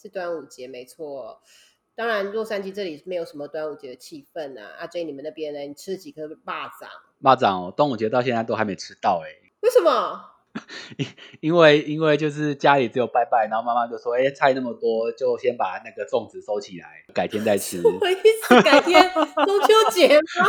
是端午节，没错。当然，洛杉矶这里没有什么端午节的气氛啊。阿 J，你们那边呢？你吃了几颗蚂蚱？蚂蚱哦，端午节到现在都还没吃到哎。为什么？因因为因为就是家里只有拜拜，然后妈妈就说：“哎，菜那么多，就先把那个粽子收起来，改天再吃。”什么意思？改天中秋节吗？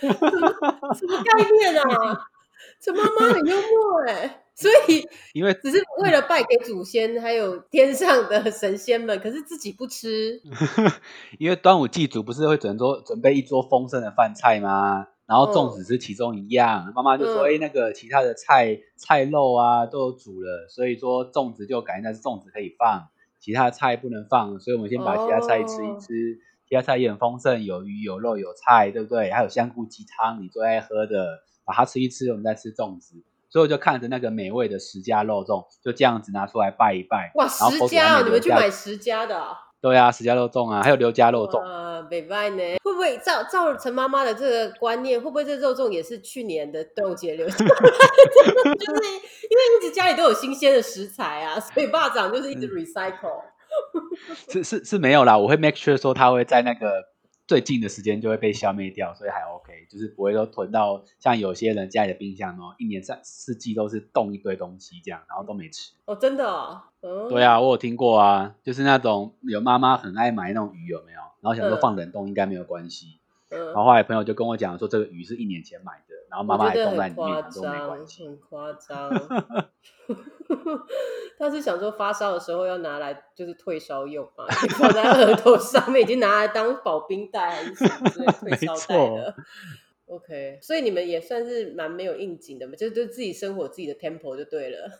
什么概念啊？这妈妈很幽默哎。所以，因为只是为了拜给祖先，还有天上的神仙们，可是自己不吃。因为端午祭祖不是会准桌准备一桌丰盛的饭菜吗？然后粽子是其中一样，妈妈就说：“哎，那个其他的菜菜肉啊都有煮了，所以说粽子就改那是粽子可以放，其他菜不能放，所以我们先把其他菜吃一吃，其他菜也很丰盛，有鱼有肉有菜，对不对？还有香菇鸡汤，你最爱喝的，把它吃一吃，我们再吃粽子。”所以我就看着那个美味的十家肉粽，就这样子拿出来拜一拜。哇，十家哦！你们去买十家的？对啊，十家肉粽啊，还有刘家肉粽。啊，北拜呢？会不会照照陈妈妈的这个观念，会不会这肉粽也是去年的端午节流行？就是因为一直家里都有新鲜的食材啊，所以爸长就是一直 recycle。是是是没有啦，我会 make sure 说他会在那个。最近的时间就会被消灭掉，所以还 OK，就是不会说囤到像有些人家里的冰箱哦，一年三四季都是冻一堆东西这样，然后都没吃。哦，真的哦，对啊，我有听过啊，就是那种有妈妈很爱买那种鱼有没有？然后想说放冷冻应该没有关系，然后后来朋友就跟我讲说这个鱼是一年前买的，然后妈妈还冻在里面，都没关系，很夸张。他是想说发烧的时候要拿来就是退烧用嘛，放在 额头上面，已经拿来当保冰袋还是什么之类 退烧袋的。OK，所以你们也算是蛮没有应景的嘛，就是自己生活自己的 temple 就对了。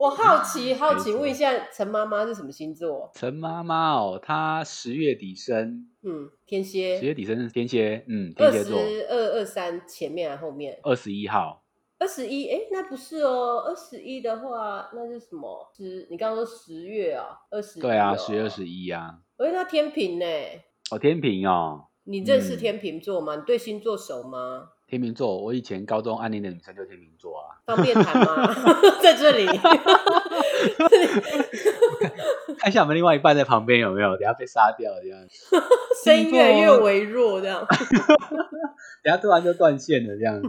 我好奇好奇问一下，陈妈妈是什么星座？陈妈妈哦，她十月底生，嗯，天蝎。十月底生是天蝎，嗯，天蝎座。二二三前面还是后面？二十一号。二十一，哎，那不是哦。二十一的话，那是什么？十？你刚刚说十月啊？二十？对啊，十月二十一啊。哎，那天平呢？哦，天平哦。你认识天平座吗？你对星座熟吗？天秤座，我以前高中暗恋的女生就天秤座啊。方便谈吗？在这里。看一下我们另外一半在旁边有没有？等下被杀掉这样。声音越来越微弱这样。等下突然就断线了这样。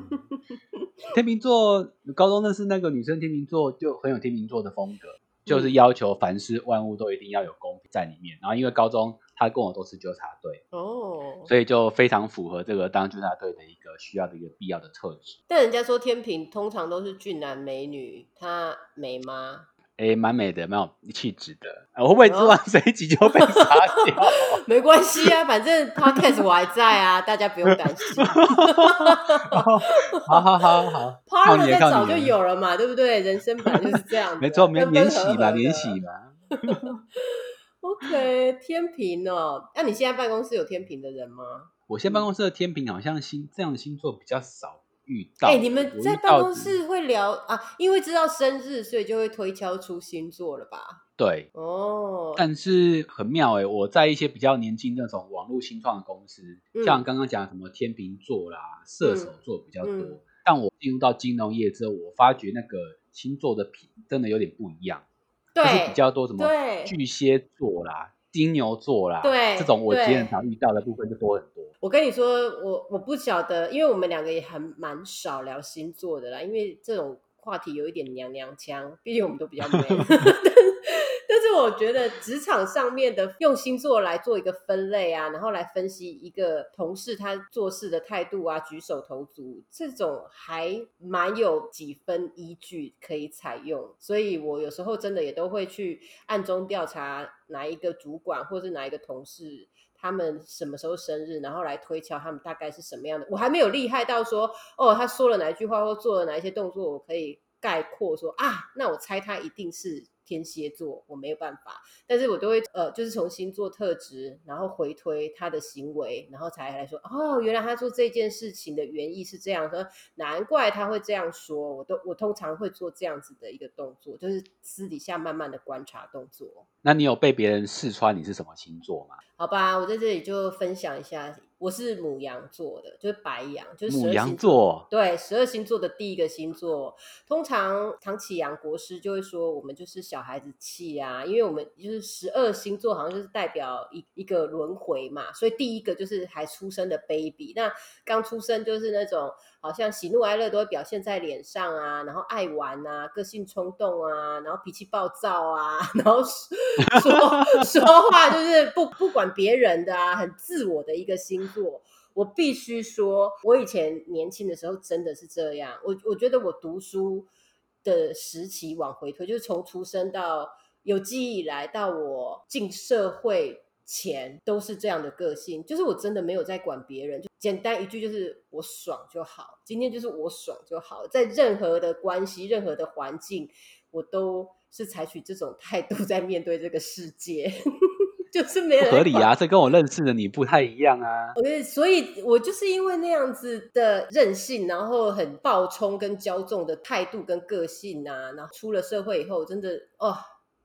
天秤座，高中认识那个女生，天秤座就很有天秤座的风格，就是要求凡事万物都一定要有公平在里面。然后因为高中。他跟我都是纠察队哦，所以就非常符合这个当纠察队的一个需要的一个必要的特质。但人家说天平通常都是俊男美女，他美吗？哎，蛮美的，蛮有气质的。我会不会做完这一集就被 杀掉？没关系啊，反正 podcast 我还在啊，大家不用担心。好好好好，partner 早就有了嘛，对不对？人生本来就是这样，没错，免免洗嘛，免洗嘛。OK，天平哦，那你现在办公室有天平的人吗？我现在办公室的天平好像星这样的星座比较少遇到。哎，你们在办公室会聊啊？因为知道生日，所以就会推敲出星座了吧？对，哦，但是很妙哎，我在一些比较年轻那种网络新创的公司，像刚刚讲什么天平座啦、射手座比较多，但我进入到金融业之后，我发觉那个星座的品真的有点不一样。就是比较多什么巨蟹座啦、金牛座啦，对这种我今天常遇到的部分就多很多。我跟你说，我我不晓得，因为我们两个也很蛮少聊星座的啦，因为这种话题有一点娘娘腔，毕竟我们都比较美。是我觉得职场上面的用星座来做一个分类啊，然后来分析一个同事他做事的态度啊，举手投足，这种还蛮有几分依据可以采用。所以我有时候真的也都会去暗中调查哪一个主管或是哪一个同事他们什么时候生日，然后来推敲他们大概是什么样的。我还没有厉害到说哦，他说了哪一句话或做了哪一些动作，我可以概括说啊，那我猜他一定是。天蝎座，我没有办法，但是我都会呃，就是从星座特质，然后回推他的行为，然后才来说，哦，原来他做这件事情的原意是这样，说难怪他会这样说，我都我通常会做这样子的一个动作，就是私底下慢慢的观察动作。那你有被别人试穿你是什么星座吗？好吧，我在这里就分享一下。我是母羊座的，就是白羊，就是母羊座。对，十二星座的第一个星座。通常唐启阳国师就会说，我们就是小小孩子气啊，因为我们就是十二星座，好像就是代表一一个轮回嘛。所以第一个就是还出生的 baby，那刚出生就是那种好像喜怒哀乐都会表现在脸上啊，然后爱玩啊，个性冲动啊，然后脾气暴躁啊，然后说说话就是不不管别人的啊，很自我的一个星。座，我必须说，我以前年轻的时候真的是这样。我我觉得我读书的时期往回推，就是从出生到有记忆以来，到我进社会前，都是这样的个性。就是我真的没有在管别人，就简单一句就是我爽就好。今天就是我爽就好，在任何的关系、任何的环境，我都是采取这种态度在面对这个世界。就是没合理啊，这跟我认识的你不太一样啊。所以，我就是因为那样子的任性，然后很暴冲跟骄纵的态度跟个性啊，然后出了社会以后，真的哦，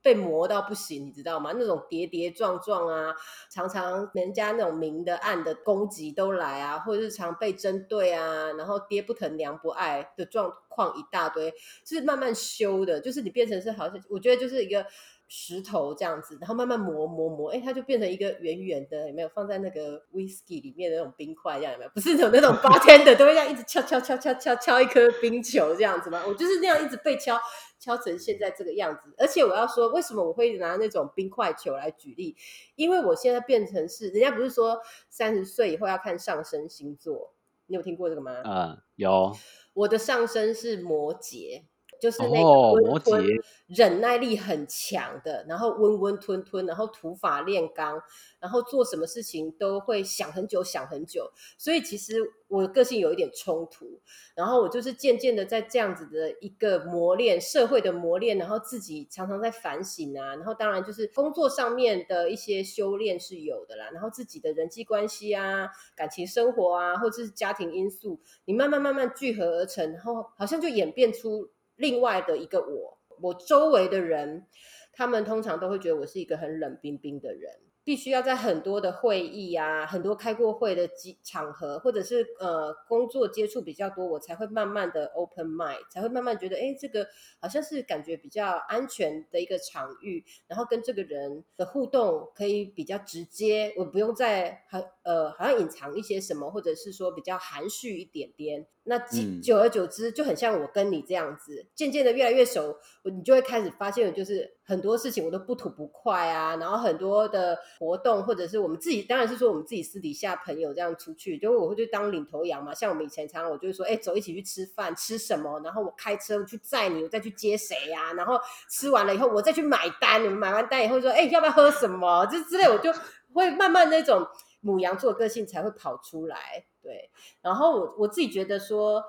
被磨到不行，你知道吗？那种跌跌撞撞啊，常常人家那种明的暗的攻击都来啊，或者是常被针对啊，然后爹不疼娘不爱的状况一大堆，是慢慢修的，就是你变成是好像，我觉得就是一个。石头这样子，然后慢慢磨磨磨，哎，它就变成一个圆圆的，有没有放在那个 whisky 里面的那种冰块，这样有没有？不是有那种八天的都会这样一直敲敲敲敲敲敲一颗冰球这样子吗？我就是那样一直被敲敲成现在这个样子。而且我要说，为什么我会拿那种冰块球来举例？因为我现在变成是，人家不是说三十岁以后要看上升星座，你有听过这个吗？嗯，有。我的上升是摩羯。就是那个温吞，忍耐力很强的，然后温温吞吞，然后土法炼钢，然后做什么事情都会想很久，想很久。所以其实我的个性有一点冲突，然后我就是渐渐的在这样子的一个磨练，社会的磨练，然后自己常常在反省啊，然后当然就是工作上面的一些修炼是有的啦，然后自己的人际关系啊、感情生活啊，或者是家庭因素，你慢慢慢慢聚合而成，然后好像就演变出。另外的一个我，我周围的人，他们通常都会觉得我是一个很冷冰冰的人。必须要在很多的会议啊，很多开过会的机场合，或者是呃工作接触比较多，我才会慢慢的 open mind，才会慢慢觉得，哎，这个好像是感觉比较安全的一个场域，然后跟这个人的互动可以比较直接，我不用再很呃好像隐藏一些什么，或者是说比较含蓄一点点。那久而久之就很像我跟你这样子，渐渐的越来越熟，你就会开始发现，就是很多事情我都不吐不快啊，然后很多的。活动或者是我们自己，当然是说我们自己私底下朋友这样出去，就我会去当领头羊嘛。像我们以前常常，我就会说，哎，走一起去吃饭，吃什么？然后我开车去载你，我再去接谁呀？然后吃完了以后，我再去买单。你们买完单以后说，哎，要不要喝什么？就之类，我就会慢慢那种母羊座个性才会跑出来。对，然后我我自己觉得说，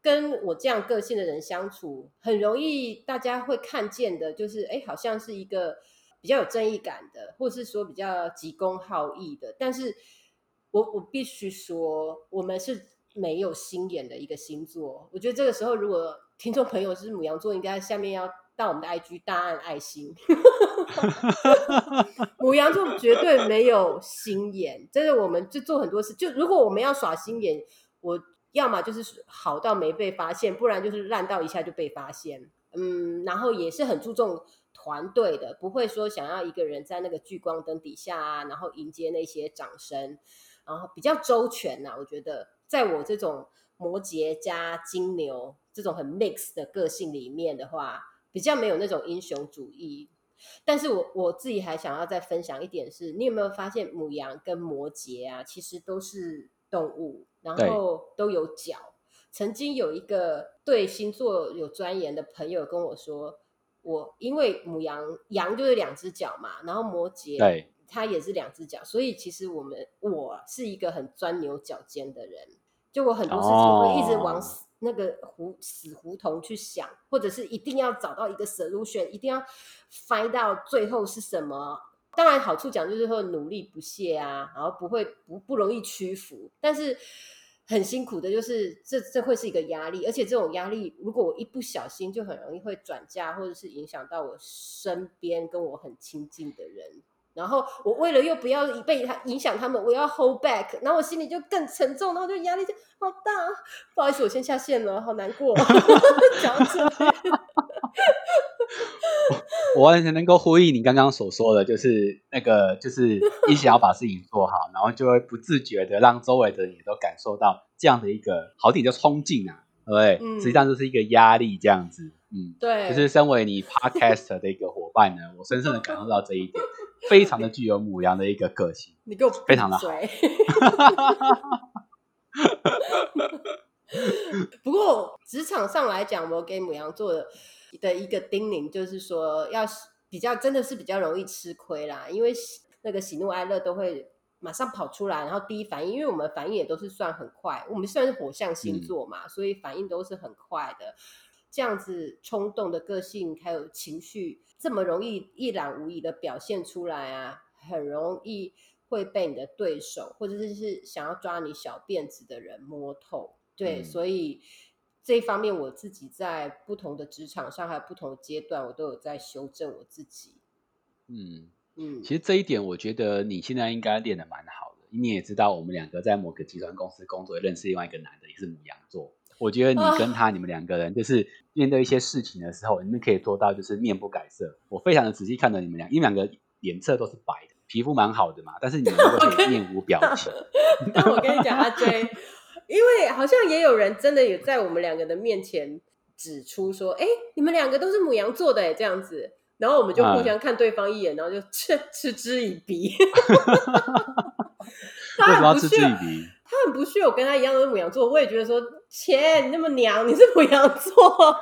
跟我这样个性的人相处，很容易大家会看见的，就是哎，好像是一个。比较有正义感的，或是说比较急公好义的，但是我我必须说，我们是没有心眼的一个星座。我觉得这个时候，如果听众朋友是母羊座，应该下面要到我们的 IG 大按爱心。母羊座绝对没有心眼，真的，我们就做很多事。就如果我们要耍心眼，我要么就是好到没被发现，不然就是烂到一下就被发现。嗯，然后也是很注重。团队的不会说想要一个人在那个聚光灯底下啊，然后迎接那些掌声，然后比较周全呐。我觉得在我这种摩羯加金牛这种很 mix 的个性里面的话，比较没有那种英雄主义。但是我我自己还想要再分享一点是，你有没有发现母羊跟摩羯啊，其实都是动物，然后都有脚。曾经有一个对星座有钻研的朋友跟我说。我因为母羊羊就是两只脚嘛，然后摩羯对它也是两只脚，所以其实我们我是一个很钻牛角尖的人，就我很多事情会一直往那个胡死胡同去想，或者是一定要找到一个 solution，一定要 find 到最后是什么。当然好处讲就是说努力不懈啊，然后不会不不容易屈服，但是很辛苦的，就是这这会是一个压力，而且这种压力如果我一不小心，就很容易会转嫁或者是影响到我身边跟我很亲近的人。然后我为了又不要被他影响他们，我要 hold back，然后我心里就更沉重，然后就压力就好大。不好意思，我先下线了，好难过。讲这，我完全能够呼应你刚刚所说的，就是那个，就是一想要把事情做好，然后就会不自觉的让周围的人也都感受到这样的一个好点叫冲劲啊，对不对？实际上就是一个压力这样子。嗯，对，就是身为你 podcast 的一个伙伴呢，我深深的感受到这一点。非常的具有母羊的一个个性，你给我非常的好。不过职场上来讲，我给母羊做的的一个叮咛就是说，要比较真的是比较容易吃亏啦，因为那个喜怒哀乐都会马上跑出来，然后第一反应，因为我们反应也都是算很快，我们算是火象星座嘛，所以反应都是很快的。这样子冲动的个性还有情绪。这么容易一览无遗的表现出来啊，很容易会被你的对手或者是是想要抓你小辫子的人摸透。对，所以这一方面我自己在不同的职场上还有不同的阶段，我都有在修正我自己。嗯嗯，其实这一点我觉得你现在应该练的蛮好的。你也知道，我们两个在某个集团公司工作，认识另外一个男的，也是母羊座。我觉得你跟他，你们两个人就是面对一些事情的时候，你们可以做到就是面不改色。我非常的仔细看着你们俩，因为两个脸色都是白的，皮肤蛮好的嘛，但是你们都可以面无表 情。但我跟你讲，阿 J，因为好像也有人真的有在我们两个的面前指出说，哎，你们两个都是母羊座的，哎，这样子，然后我们就互相看对方一眼，然后就嗤嗤之以鼻。为什么要嗤之以鼻？他很不屑我跟他一样都是母羊座，我也觉得说，切，你那么娘，你是母羊座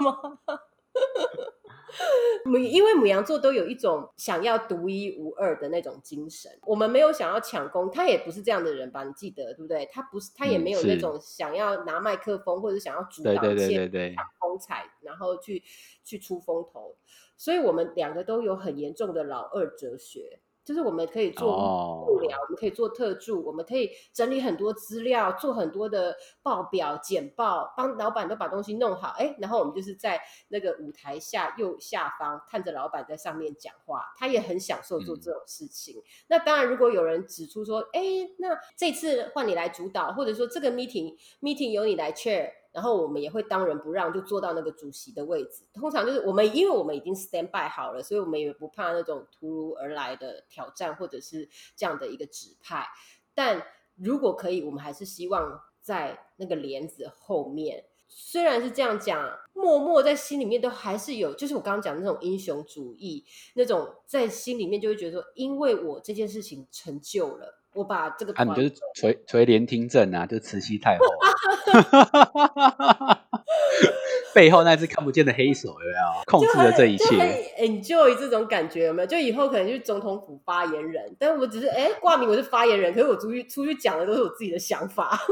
吗？母，因为母羊座都有一种想要独一无二的那种精神，我们没有想要抢功，他也不是这样的人吧？你记得对不对？他不是，他也没有那种想要拿麦克风或者想要主导一切抢风采，然后去去出风头，所以我们两个都有很严重的老二哲学。就是我们可以做幕僚，我们可以做特助，我们可以整理很多资料，做很多的报表、简报，帮老板都把东西弄好。哎，然后我们就是在那个舞台下右下方看着老板在上面讲话，他也很享受做这种事情。那当然，如果有人指出说，哎，那这次换你来主导，或者说这个 meeting meeting 由你来 chair。然后我们也会当仁不让，就坐到那个主席的位置。通常就是我们，因为我们已经 stand by 好了，所以我们也不怕那种突如而来的挑战，或者是这样的一个指派。但如果可以，我们还是希望在那个帘子后面。虽然是这样讲，默默在心里面都还是有，就是我刚刚讲的那种英雄主义，那种在心里面就会觉得说，因为我这件事情成就了。我把这个，啊，你就是垂 垂帘听政啊，就慈禧太后，背后那只看不见的黑手有没有控制了这一切？enjoy 这种感觉有没有？就以后可能就是总统府发言人，但我只是哎挂名我是发言人，可是我出去出去讲的都是我自己的想法，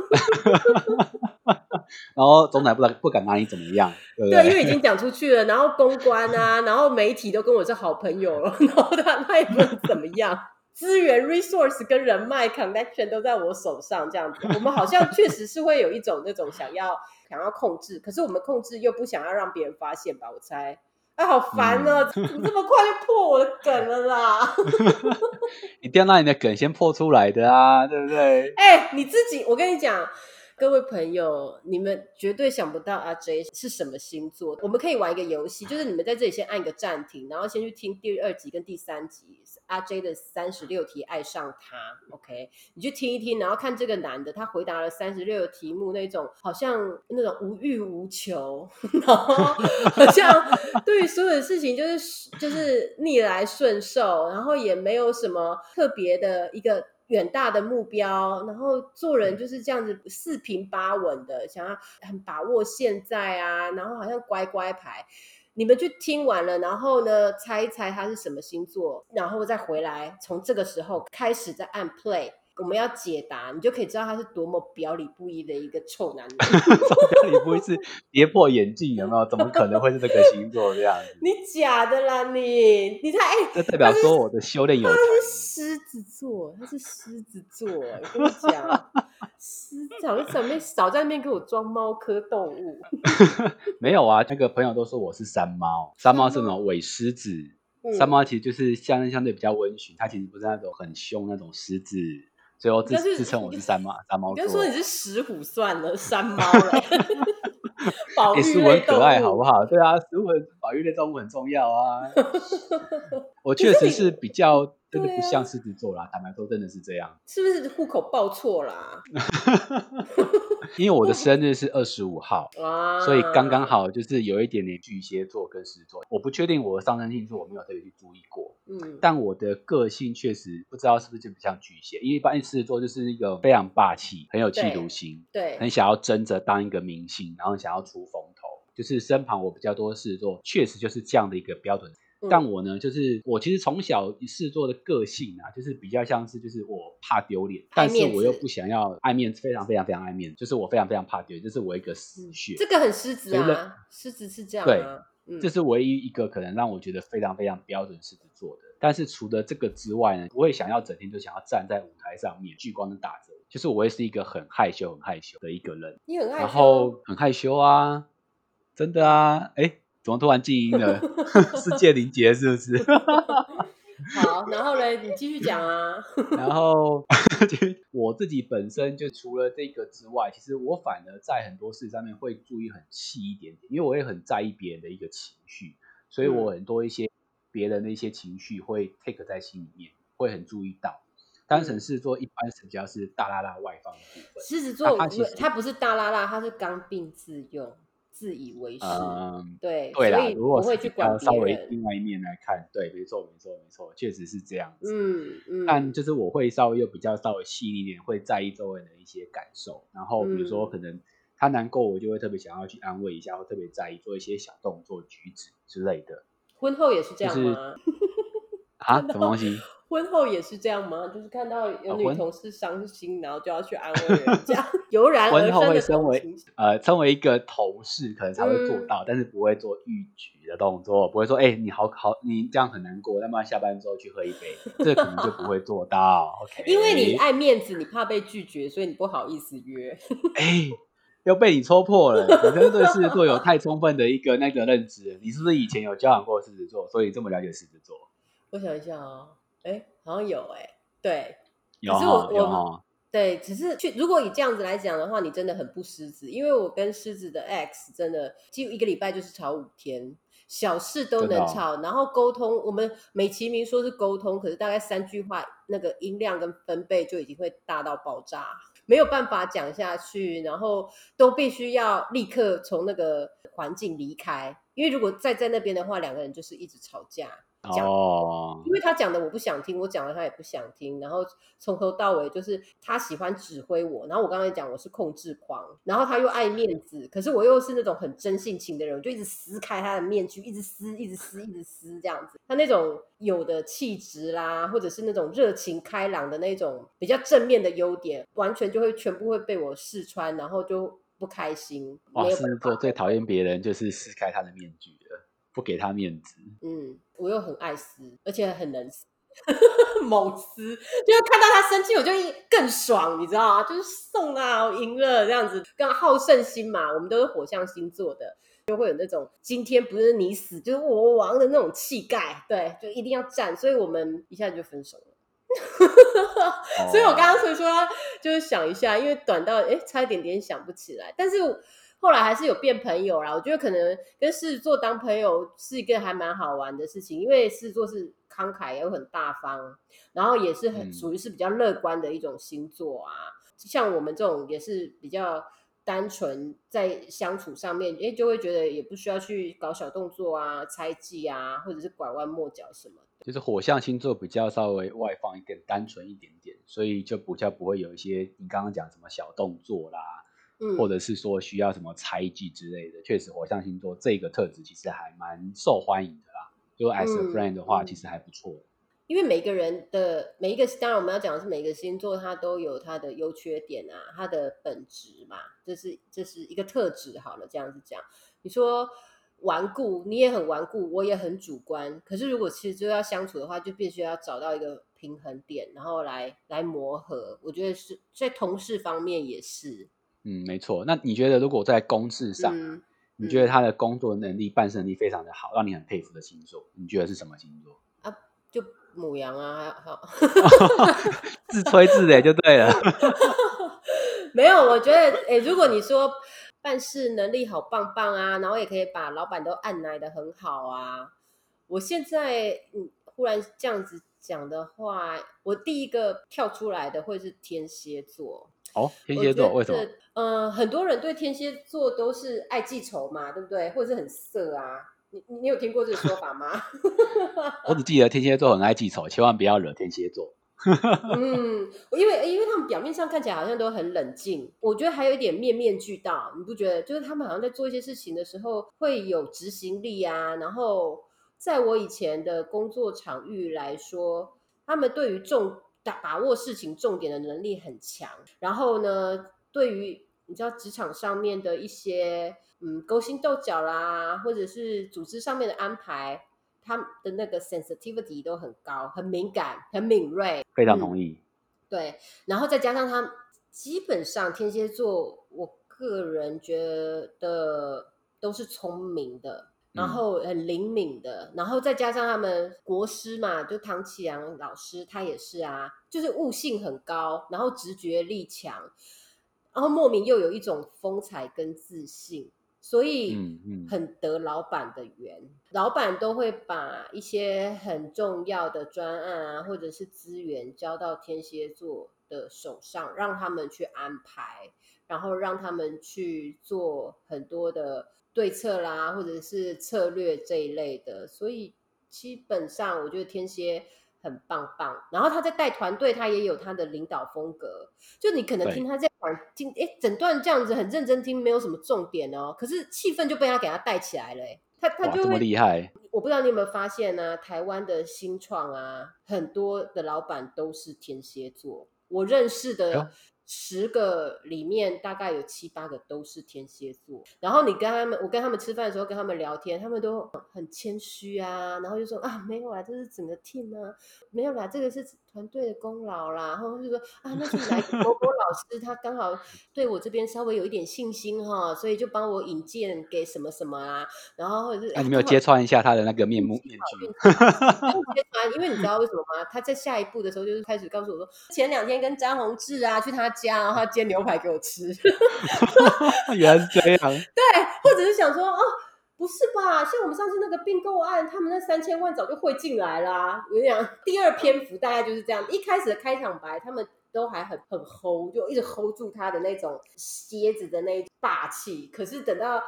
然后总统不敢不敢拿你怎么样，对不对？因为已经讲出去了，然后公关啊，然后媒体都跟我是好朋友了，然后他他也不能怎么样。资源、resource 跟人脉 connection 都在我手上，这样子，我们好像确实是会有一种那种想要想要控制，可是我们控制又不想要让别人发现吧？我猜，哎，好烦啊！怎么这么快就破我的梗了啦？一定要让你的梗先破出来的啊，对不对？哎，你自己，我跟你讲。各位朋友，你们绝对想不到阿 J 是什么星座。我们可以玩一个游戏，就是你们在这里先按一个暂停，然后先去听第二集跟第三集阿 J 的三十六题爱上他。OK，你去听一听，然后看这个男的他回答了三十六个题目，那种好像那种无欲无求，然后 好像对于所有的事情就是就是逆来顺受，然后也没有什么特别的一个。远大的目标，然后做人就是这样子四平八稳的，想要很把握现在啊，然后好像乖乖牌。你们去听完了，然后呢，猜一猜他是什么星座，然后再回来，从这个时候开始再按 play。我们要解答，你就可以知道他是多么表里不一的一个臭男人。表里不一是跌破眼镜，有没有？怎么可能会是这个星座这样子？你假的啦，你你太这代表说我的修炼有他。是狮子座，他是狮子座，我跟你讲，狮子好像准备少在那边给我装猫科动物。没有啊，那个朋友都说我是山猫，山猫是那种伪狮子。嗯山猫其实就是相相对比较温驯，它其实不是那种很凶那种狮子，所以我自自称我是山猫山猫座。你就说你是石虎算了，山猫了，保哎，育食物很类可爱，好不。好？对啊，食物很保育类动物很重要啊。我确实是比较真的不像狮子座啦，坦白说真的是这样。是不是户口报错啦？因为我的生日是二十五号，啊，所以刚刚。好就是有一点点巨蟹座跟狮子座。我不确定我的上升星座，我没有特别去注意过。嗯，但我的个性确实不知道是不是就比较像巨蟹，因为一般狮子座就是一个非常霸气、很有企图心，对，很想要争着当一个明星，然后想要出风头。就是身旁我比较多狮子座，确实就是这样的一个标准。嗯但我呢，就是我其实从小狮子座的个性啊，就是比较像是就是我怕丢脸，但是我又不想要爱面子，非常非常非常爱面子，就是我非常非常怕丢脸，这是我一个死穴。这个很狮子啊，狮子是这样对这是唯一一个可能让我觉得非常非常标准狮子座的。但是除了这个之外呢，不会想要整天就想要站在舞台上面，聚光灯打着，就是我会是一个很害羞、很害羞的一个人，然你很害羞后很害羞啊，真的啊，哎，怎么突然静音了？世界凝结是不是？好，然后嘞，你继续讲啊。然后我自己本身就除了这个之外，其实我反而在很多事上面会注意很细一点点，因为我也很在意别人的一个情绪，所以我很多一些别人的一些情绪会 take 在心里面，会很注意到。单纯是做一般是比较是大拉拉外放的部分，狮子座他他不是大拉拉，他是刚愎自用、自以为是。嗯，对，对啦如果不会去管稍。微另外一面来看，对，没错，没错，没错，确实是这样子。嗯嗯，但就是我会稍微又比较稍微细腻一点，会在意周围人的一些感受。然后比如说嗯可能他难过，我就会特别想要去安慰一下，或特别在意做一些小动作、举止之类的。婚后也是这样就是吗？啊，什么东西？婚后也是这样吗？就是看到有女同事伤心，然后就要去安慰人家，油然而婚后生的会身为。呃，身为一个同事，可能才会做嗯到，但是不会做逾矩的动作，不会说，哎、你好好，你这样很难过，那么下班之后去喝一杯，这可能就不会做到。OK，因为你爱面子，你怕被拒绝，所以你不好意思约。哎、又被你戳破了，你真的对狮子座有太充分的一个那个认知。你是不是以前有交往过狮子座，所以这么了解狮子座？我想一下哦，哎，好像有哎，对有可是我我哈，对，只是去如果以这样子来讲的话，你真的很不狮子，因为我跟狮子的 X 真的几乎一个礼拜就是吵五天。小事都能吵，然后沟通，我们美其名说是沟通，可是大概三句话，那个音量跟分贝就已经会大到爆炸，没有办法讲下去，然后都必须要立刻从那个环境离开，因为如果再在那边的话，两个人就是一直吵架。讲哦因，为他讲的我不想听，我讲的他也不想听，然后从头到尾就是他喜欢指挥我，然后我刚才讲我是控制狂，然后他又爱面子，可是我又是那种很真性情的人，我就一直撕开他的面具，一直撕，一直撕，一直撕这样子。他那种有的气质啦，或者是那种热情开朗的那种比较正面的优点，完全就会全部会被我试穿，然后就不开心。哇，狮子座最讨厌别人就是撕开他的面具了，不给他面子。嗯，我又很爱撕，而且很能撕，猛撕，就是看到他生气，我就一更爽，你知道吗？就是送啊，我赢了这样子，更好胜心嘛，我们都是火象星座的，就会有那种今天不是你死就是我亡的那种气概，对，就一定要战，所以我们一下子就分手了。所以我刚刚所以说就是想一下，因为短到哎差一点点想不起来，但是后来还是有变朋友啦。我觉得可能跟狮子座当朋友是一个还蛮好玩的事情，因为狮子座是慷慨又很大方，然后也是很嗯属于是比较乐观的一种星座啊。像我们这种也是比较单纯，在相处上面，哎，就会觉得也不需要去搞小动作啊、猜忌啊，或者是拐弯抹角什么的。就是火象星座比较稍微外放一点、单纯一点点，所以就比较不会有一些你刚刚讲什么小动作啦，嗯，或者是说需要什么猜忌之类的。确实，火象星座这个特质其实还蛮受欢迎的啦。就 as a 嗯 friend 的话，嗯其实还不错。因为每个人的每一个，当然我们要讲的是每个星座它都有它的优缺点啊，它的本质嘛，这是这是一个特质。好了，这样子讲，你说顽固，你也很顽固，我也很主观。可是如果其实就要相处的话，就必须要找到一个平衡点，然后来来磨合。我觉得是在同事方面也是。嗯，没错。那你觉得如果在公事上？你觉得他的工作能力、办事能力非常的好，让你很佩服的星座，你觉得是什么星座啊？就母羊啊，好，自吹自擂就对了。没有，我觉得，哎，如果你说办事能力好棒棒啊，然后也可以把老板都按来的很好啊，我现在嗯，忽然这样子讲的话，我第一个跳出来的会是天蝎座。哦，天蝎座为什么？嗯，很多人对天蝎座都是爱记仇嘛，对不对？或者是很色啊？你你有听过这个说法吗？我只记得天蝎座很爱记仇，千万不要惹天蝎座。嗯，因为因为他们表面上看起来好像都很冷静，我觉得还有一点面面俱到，你不觉得？就是他们好像在做一些事情的时候会有执行力啊。然后在我以前的工作场域来说，他们对于重。把把握事情重点的能力很强，然后呢，对于你知道职场上面的一些嗯勾心斗角啦，或者是组织上面的安排，他的那个 sensitivity 都很高，很敏感，很敏锐。非常同意。对，然后再加上他基本上天蝎座，我个人觉得都是聪明的。然后很灵敏的，然后再加上他们国师嘛，就唐启阳老师，他也是啊，就是悟性很高，然后直觉力强，然后莫名又有一种风采跟自信，所以很得老板的缘。老板都会把一些很重要的专案啊，或者是资源交到天蝎座的手上，让他们去安排，然后让他们去做很多的。对策啦，或者是策略这一类的，所以基本上我觉得天蝎很棒棒。然后他在带团队，他也有他的领导风格。就你可能听他这样听，哎，整段这样子很认真听，没有什么重点哦，可是气氛就被他给他带起来了。他他就这么厉害。我不知道你有没有发现呢？台湾的新创啊，很多的老板都是天蝎座，我认识的。十个里面大概有七八个都是天蝎座，然后你跟他们，我跟他们吃饭的时候跟他们聊天，他们都很谦虚啊，然后就说啊没有啦，这是整个 team 啊，没有啦，这个是团队的功劳啦，然后就说啊那是来 某某老师他刚好对我这边稍微有一点信心哈，所以就帮我引荐给什么什么啊，然后或者是那你没有揭穿一下他的那个面目面具？揭穿，因为你知道为什么吗？他在下一步的时候就是开始告诉我说，前两天跟张宏志啊去他。家，然后他煎牛排给我吃，原来是这样。对，或者是想说，哦，不是吧？像我们上次那个并购案，他们那三千万早就汇进来啦。我跟你讲第二篇幅大概就是这样，一开始的开场白，他们都还很很 hold，就一直 hold 住他的那种蝎子的那霸气。可是等到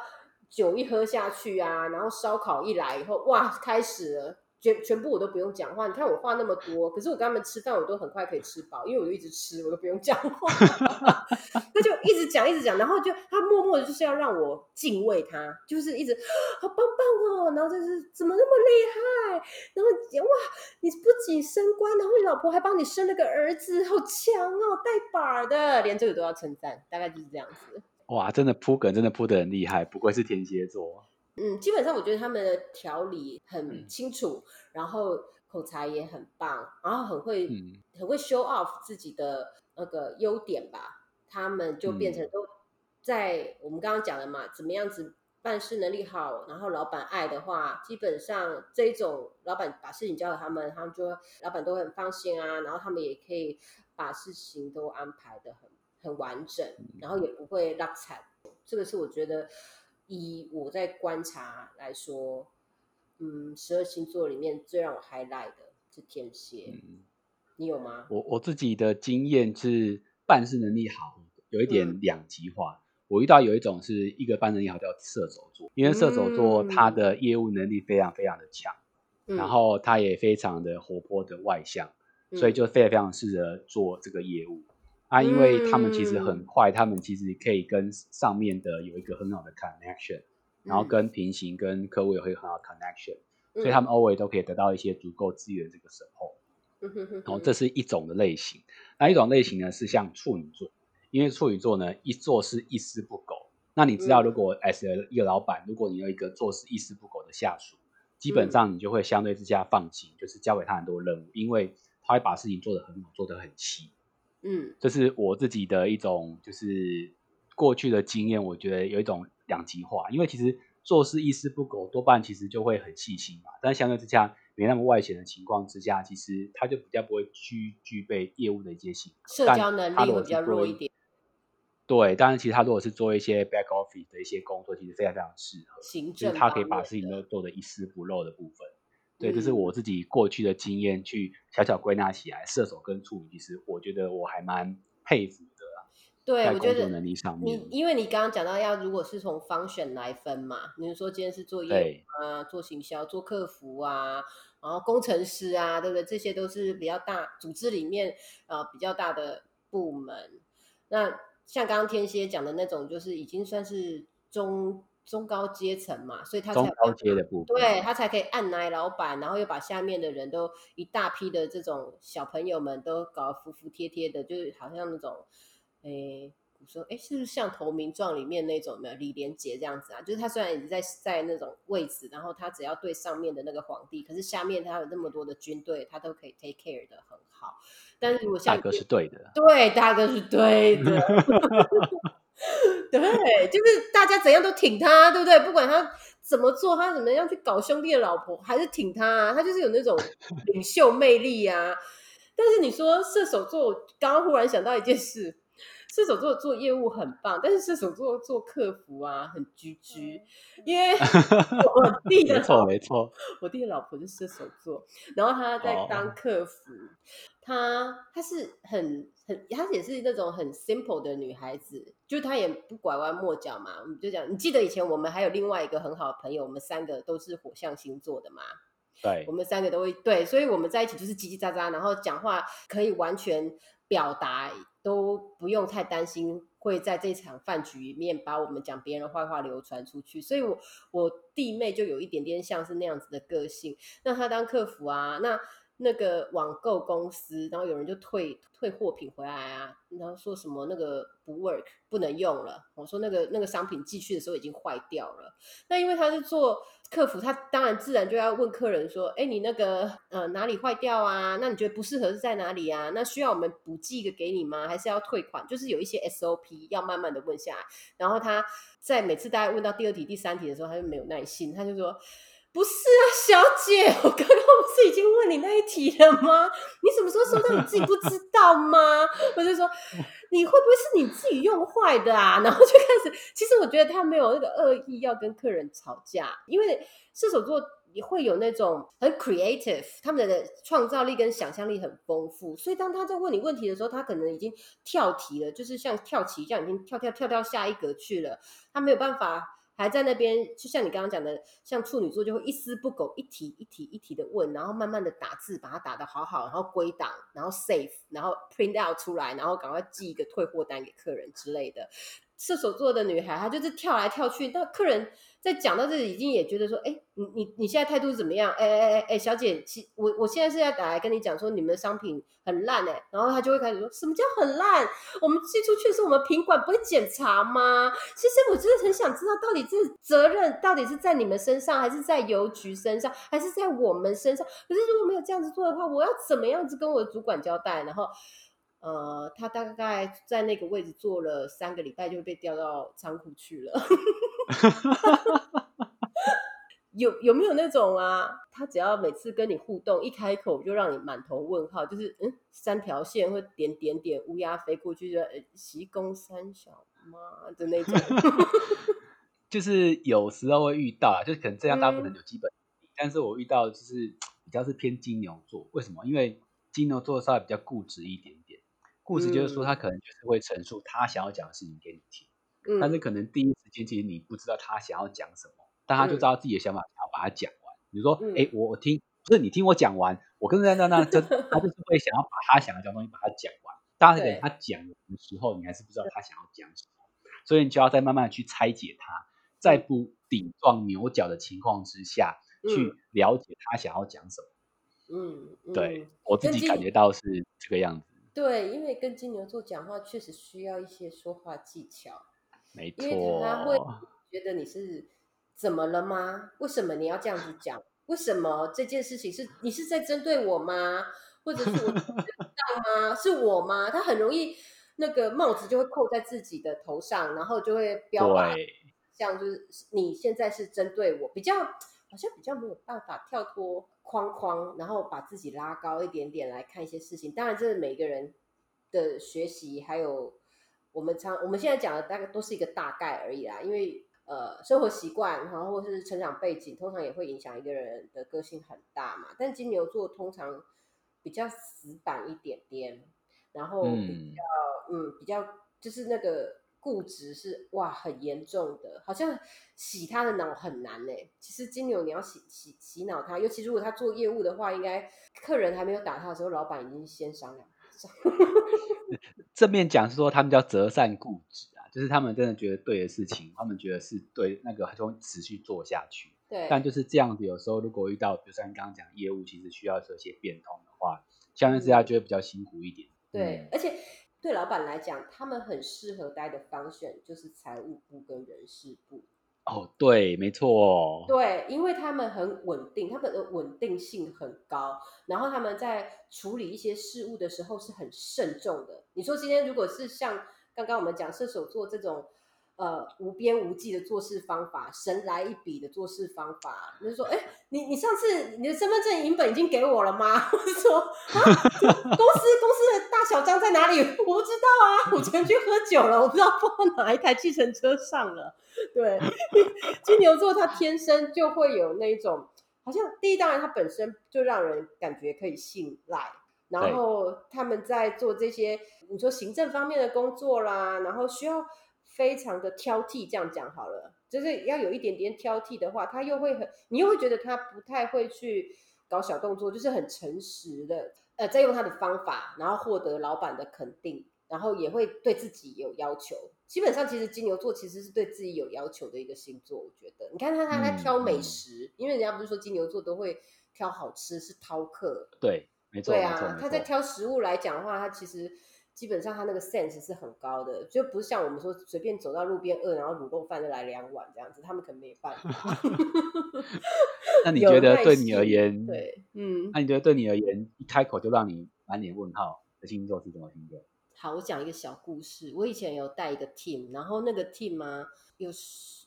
酒一喝下去啊，然后烧烤一来以后，哇，开始了。全全部我都不用讲话，你看我话那么多，可是我跟他们吃饭，我都很快可以吃饱，因为我就一直吃，我都不用讲话，他就一直讲一直讲，然后就他默默的就是要让我敬畏他，就是一直好棒棒哦，然后就是怎么那么厉害，然后哇，你不仅升官，然后你老婆还帮你生了个儿子，好强哦，带把的，连这个都要称赞，大概就是这样子。哇，真的铺梗真的铺的很厉害，不愧是天蝎座。嗯，基本上我觉得他们的条理很清楚，然后口才也很棒，然后很会很会 show off 自己的那个优点吧。他们就变成都在我们刚刚讲的嘛，怎么样子办事能力好，然后老板爱的话，基本上这种老板把事情交给他们，他们就老板都很放心啊，然后他们也可以把事情都安排的很很完整，然后也不会落惨。这个是我觉得。以我在观察来说，嗯，十二星座里面最让我 highlight 的是天蝎，你有吗？我我自己的经验是办事能力好，有一点两极化。我遇到有一种是一个办能力好叫射手座，因为射手座他的业务能力非常非常的强，然后他也非常的活泼的外向，所以就非常非常适合做这个业务。啊，因为他们其实很快，他们其实可以跟上面的有一个很好的 connection，然后跟平行跟客户也会很好 connection，所以他们 always 都可以得到一些足够资源这个时候。然后这是一种的类型。那一种类型呢是像处女座，因为处女座呢一做事一丝不苟。那你知道，如果 as 一个老板，如果你有一个做事一丝不苟的下属，基本上你就会相对之下放心，就是交给他很多任务，因为他会把事情做得很好，做得很细。嗯，这是我自己的一种，就是过去的经验，我觉得有一种两极化，因为其实做事一丝不苟，多半其实就会很细心嘛。但相对之下，没那么外显的情况之下，其实他就比较不会具具备业务的一些性格，社交能力会比较弱一点。对，当然，其实他如果是做一些 back office 的一些工作，其实非常非常适合，行政，他可以把事情都做得一丝不漏的部分。对，这是我自己过去的经验，去小小归纳起来，射手跟处女，其实我觉得我还蛮佩服的。对，我觉得能力上面，你因为你刚刚讲到要，如果是从方选来分嘛，你说今天是做业务啊，做行销，做客服啊，然后工程师啊，对不对？这些都是比较大组织里面呃比较大的部门，那。像刚刚天蝎讲的那种，就是已经算是中中高阶层嘛，所以他才中高阶的部分，对他才可以按奶老板，然后又把下面的人都一大批的这种小朋友们都搞服服帖帖的，就是好像那种，诶。说哎，是不是像《投名状》里面那种的李连杰这样子啊？就是他虽然已经在在那种位置，然后他只要对上面的那个皇帝，可是下面他有那么多的军队，他都可以 take care 的很好。但是如果像大哥是对的，对大哥是对的，对，就是大家怎样都挺他，对不对？不管他怎么做，他怎么样去搞兄弟的老婆，还是挺他，他就是有那种领袖魅力啊。但是你说射手座，刚刚忽然想到一件事。射手座做业务很棒，但是射手座做客服啊很居居，因为 我弟的没错没错，我弟的老婆是射手座，然后他在当客服，他他是很很，他也是那种很 simple 的女孩子，就她也不拐弯抹角嘛。我们就讲，你记得以前我们还有另外一个很好的朋友，我们三个都是火象星座的嘛？对，我们三个都会对，所以我们在一起就是叽叽喳喳，然后讲话可以完全表达。都不用太担心会在这场饭局里面把我们讲别人的坏话流传出去，所以，我我弟妹就有一点点像是那样子的个性。那她当客服啊，那那个网购公司，然后有人就退退货品回来啊，然后说什么那个不 work 不能用了，我说那个那个商品寄去的时候已经坏掉了。那因为他是做。客服他当然自然就要问客人说：“哎，你那个呃哪里坏掉啊？那你觉得不适合是在哪里啊？那需要我们补寄一个给你吗？还是要退款？就是有一些 SOP 要慢慢的问下来。然后他在每次大家问到第二题、第三题的时候，他就没有耐心，他就说。”不是啊，小姐，我刚刚不是已经问你那一题了吗？你什么时候收到？你自己不知道吗？我就说，你会不会是你自己用坏的啊？然后就开始，其实我觉得他没有那个恶意要跟客人吵架，因为射手座也会有那种很 creative，他们的创造力跟想象力很丰富，所以当他在问你问题的时候，他可能已经跳题了，就是像跳棋一样，已经跳跳跳到下一格去了，他没有办法。还在那边，就像你刚刚讲的，像处女座就会一丝不苟，一题一题一题的问，然后慢慢的打字，把它打的好好，然后归档，然后 save，然后 print out 出来，然后赶快寄一个退货单给客人之类的。射手座的女孩，她就是跳来跳去，那客人。在讲到这里，已经也觉得说，哎，你你你现在态度怎么样？哎哎哎哎，小姐，其我我现在是要打来跟你讲说，你们的商品很烂哎，然后她就会开始说什么叫很烂？我们寄出去的时候，我们品管不会检查吗？其实我真的很想知道，到底这责任到底是在你们身上，还是在邮局身上，还是在我们身上？可是如果没有这样子做的话，我要怎么样子跟我的主管交代？然后。呃，他大概在那个位置坐了三个礼拜，就被调到仓库去了。有有没有那种啊？他只要每次跟你互动，一开口就让你满头问号，就是嗯，三条线或点点点，乌鸦飞过去就习公三小妈的那种。就是有时候会遇到啊，就可能这样大部分人有基本，但是我遇到就是比较是偏金牛座，为什么？因为金牛座稍微比较固执一点点。故事就是说，他可能就是会陈述他想要讲的事情给你听，但是可能第一时间其实你不知道他想要讲什么，但他就知道自己的想法，想要把它讲完。比如说，哎，我我听，不是你听我讲完，我跟在那那这，他就是会想要把他想要讲东西把它讲完。但是等，他讲的时候，你还是不知道他想要讲什么，所以你就要再慢慢去拆解他，在不顶撞牛角的情况之下去了解他想要讲什么。嗯，对我自己感觉到是这个样子。对，因为跟金牛座讲话确实需要一些说话技巧，没错，因为他会觉得你是怎么了吗？为什么你要这样子讲？为什么这件事情是你是在针对我吗？或者是我 知道吗？是我吗？他很容易那个帽子就会扣在自己的头上，然后就会标榜像就是你现在是针对我，比较好像比较没有办法跳脱框框，然后把自己拉高一点点来看一些事情。当然，这是每个人的学习，还有我们常我们现在讲的大概都是一个大概而已啦，因为。呃，生活习惯，然后或是成长背景，通常也会影响一个人的个性很大嘛。但金牛座通常比较死板一点点，然后比较嗯比较就是那个固执是哇很严重的，好像洗他的脑很难呢。其实金牛你要洗洗洗脑他，尤其如果他做业务的话，应该客人还没有打他的时候，老板已经先商量。正面讲是说他们叫择善固执啊。就是他们真的觉得对的事情，他们觉得是对，那个就会持续做下去。对。但就是这样子，有时候如果遇到，比如像刚刚讲业务，其实需要做一些变通的话，相对之下就会比较辛苦一点。对，而且对老板来讲，他们很适合待的方选就是财务部跟人事部。哦，对，没错。对，因为他们很稳定，他们的稳定性很高，然后他们在处理一些事务的时候是很慎重的。你说今天如果是像。刚刚我们讲射手座这种呃无边无际的做事方法，神来一笔的做事方法，就是说，哎，你你上次你的身份证影本已经给我了吗？我就说啊，公司公司的大小章在哪里？我不知道啊，我昨天去喝酒了，我不知道放到哪一台计程车上了。对，金牛座他天生就会有那一种，好像第一当然他本身就让人感觉可以信赖。然后他们在做这些，你说行政方面的工作啦，然后需要非常的挑剔，这样讲好了，就是要有一点点挑剔的话，他又会很，你又会觉得他不太会去搞小动作，就是很诚实的，呃，在用他的方法，然后获得老板的肯定，然后也会对自己有要求。基本上，其实金牛座其实是对自己有要求的一个星座，我觉得。你看他他在挑美食，因为人家不是说金牛座都会挑好吃，是饕客。对。没错对啊，他在挑食物来讲的话，他其实基本上他那个 sense 是很高的，就不是像我们说随便走到路边饿，然后卤肉饭就来两碗这样子，他们可能没办法。那你觉得对你而言，对，嗯，那你觉得对你而言，一开口就让你满脸问号的星座是什么星座？好，我讲一个小故事。我以前有带一个 team，然后那个 team 啊，有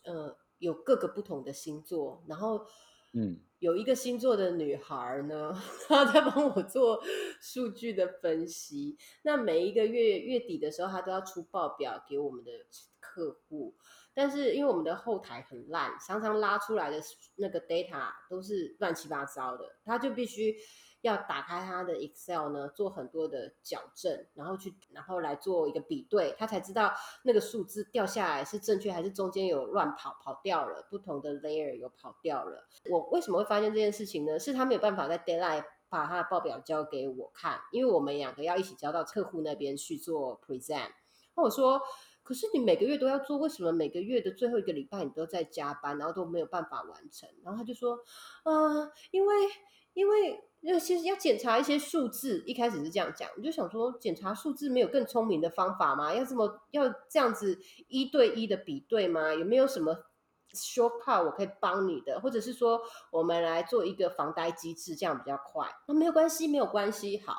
呃有各个不同的星座，然后。嗯，有一个星座的女孩呢，她在帮我做数据的分析。那每一个月月底的时候，她都要出报表给我们的客户。但是因为我们的后台很烂，常常拉出来的那个 data 都是乱七八糟的，她就必须。要打开他的 Excel 呢，做很多的矫正，然后去，然后来做一个比对，他才知道那个数字掉下来是正确还是中间有乱跑跑掉了，不同的 layer 有跑掉了。我为什么会发现这件事情呢？是他没有办法在 deadline 把他的报表交给我看，因为我们两个要一起交到客户那边去做 present。那我说，可是你每个月都要做，为什么每个月的最后一个礼拜你都在加班，然后都没有办法完成？然后他就说，啊，因为因为。那其实要检查一些数字，一开始是这样讲，我就想说，检查数字没有更聪明的方法吗？要这么要这样子一对一的比对吗？有没有什么 shortcut 我可以帮你的？或者是说，我们来做一个防呆机制，这样比较快？那没有关系，没有关系。好，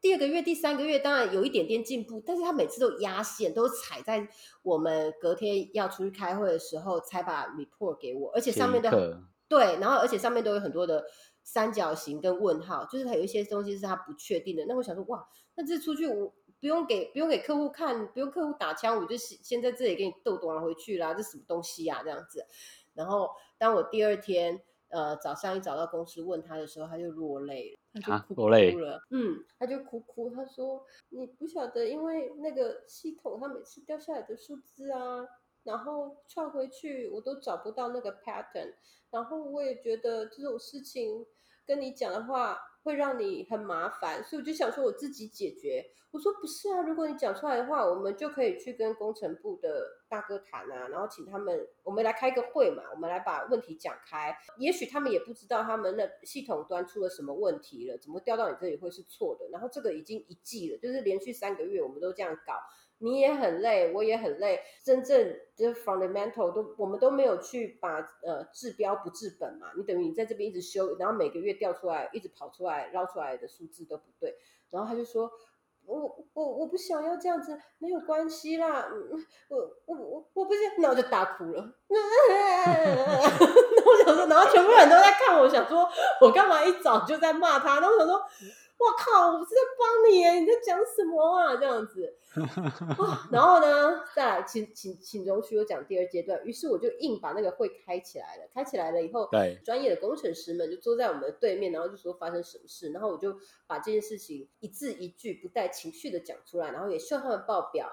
第二个月、第三个月当然有一点点进步，但是他每次都压线，都踩在我们隔天要出去开会的时候才把 report 给我，而且上面的对，然后而且上面都有很多的。三角形跟问号，就是它有一些东西是它不确定的。那我想说，哇，那这出去我不用给不用给客户看，不用客户打枪，我就先在这里给你逗完回去啦。这什么东西啊？这样子。然后当我第二天呃早上一找到公司问他的时候，他就落泪了，他就哭了。嗯，他就哭哭，他说你不晓得，因为那个系统它每次掉下来的数字啊。然后串回去，我都找不到那个 pattern。然后我也觉得这种事情跟你讲的话，会让你很麻烦，所以我就想说我自己解决。我说不是啊，如果你讲出来的话，我们就可以去跟工程部的大哥谈啊，然后请他们，我们来开个会嘛，我们来把问题讲开。也许他们也不知道他们的系统端出了什么问题了，怎么调到你这里会是错的。然后这个已经一季了，就是连续三个月我们都这样搞。你也很累，我也很累。真正的 fundamental 都我们都没有去把呃治标不治本嘛。你等于你在这边一直修，然后每个月调出来，一直跑出来捞出来的数字都不对。然后他就说，我我我不想要这样子，没有关系啦。我我我我不想，那我就大哭了。那我想说，然后全部人都在看我，想说我干嘛一早就在骂他？那我想说。我靠！我是在帮你耶，你在讲什么啊？这样子，然后呢，再来，请请请容许我讲第二阶段。于是我就硬把那个会开起来了。开起来了以后，对，专业的工程师们就坐在我们的对面，然后就说发生什么事。然后我就把这件事情一字一句不带情绪的讲出来，然后也需要他们报表。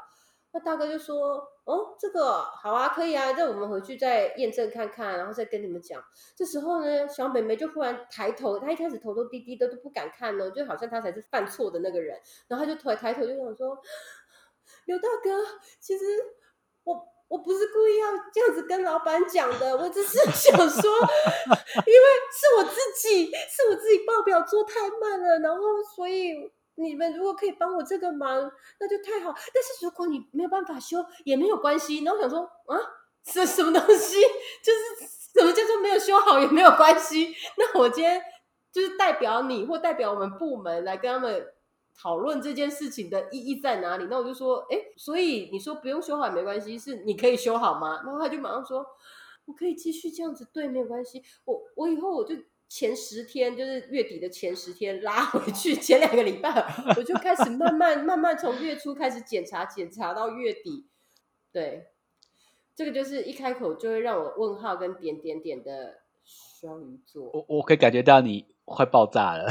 那大哥就说：“哦，这个好啊，可以啊，那我们回去再验证看看，然后再跟你们讲。”这时候呢，小美美就忽然抬头，她一开始头都低低的，都不敢看呢，就好像她才是犯错的那个人。然后她就抬抬头就想说：“刘大哥，其实我我不是故意要这样子跟老板讲的，我只是 想说，因为是我自己，是我自己报表做太慢了，然后所以。”你们如果可以帮我这个忙，那就太好。但是如果你没有办法修，也没有关系。然后我想说啊，是什么东西？就是什么叫做没有修好也没有关系？那我今天就是代表你或代表我们部门来跟他们讨论这件事情的意义在哪里？那我就说，哎，所以你说不用修好也没关系，是你可以修好吗？然后他就马上说，我可以继续这样子对，没有关系。我我以后我就。前十天就是月底的前十天拉回去，前两个礼拜我就开始慢慢慢慢从月初开始检查检查到月底，对，这个就是一开口就会让我问号跟点点点的双鱼座。我我可以感觉到你快爆炸了。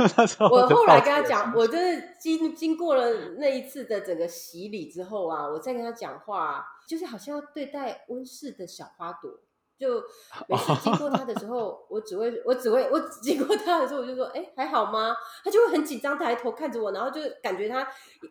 我后来跟他讲，我就是经经过了那一次的整个洗礼之后啊，我再跟他讲话，就是好像要对待温室的小花朵。就 每次经过他的时候，我只会，我只会，我经过他的时候，我就说，哎，还好吗？他就会很紧张，抬头看着我，然后就感觉他